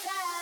Bye.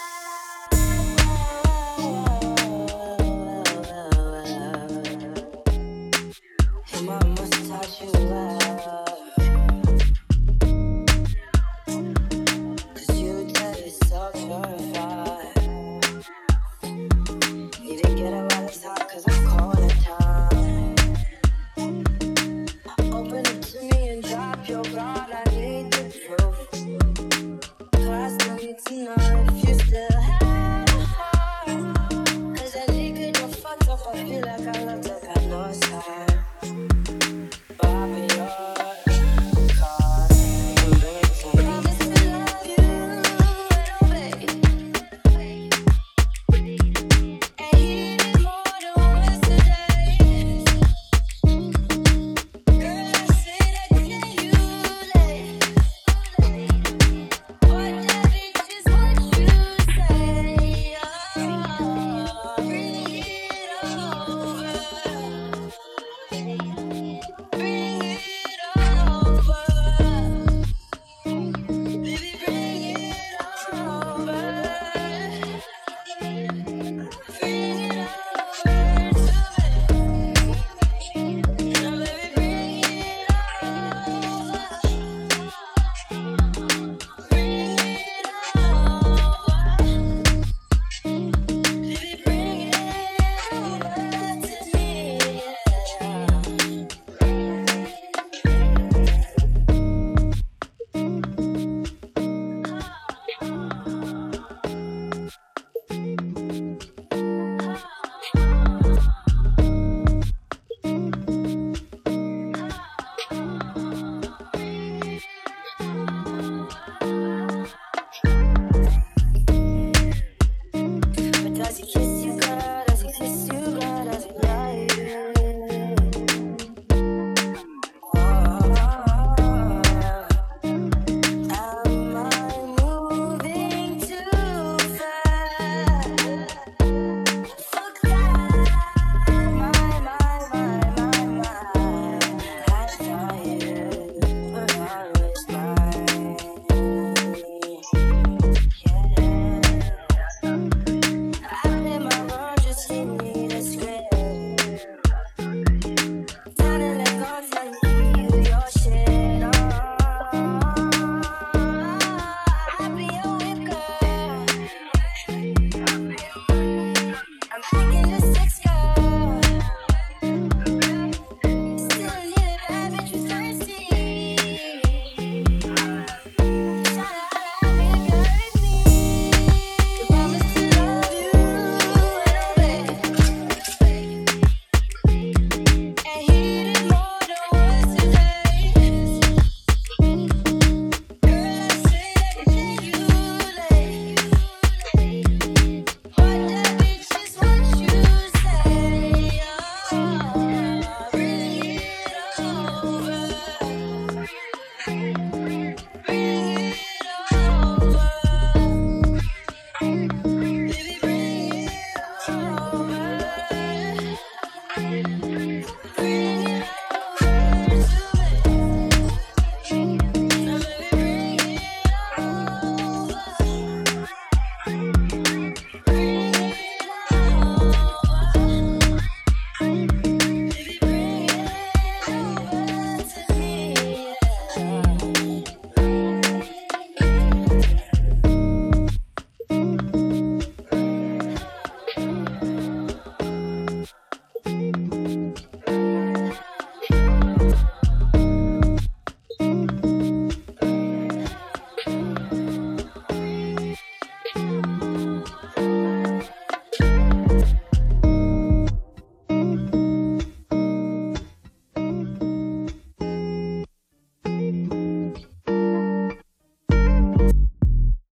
Yeah.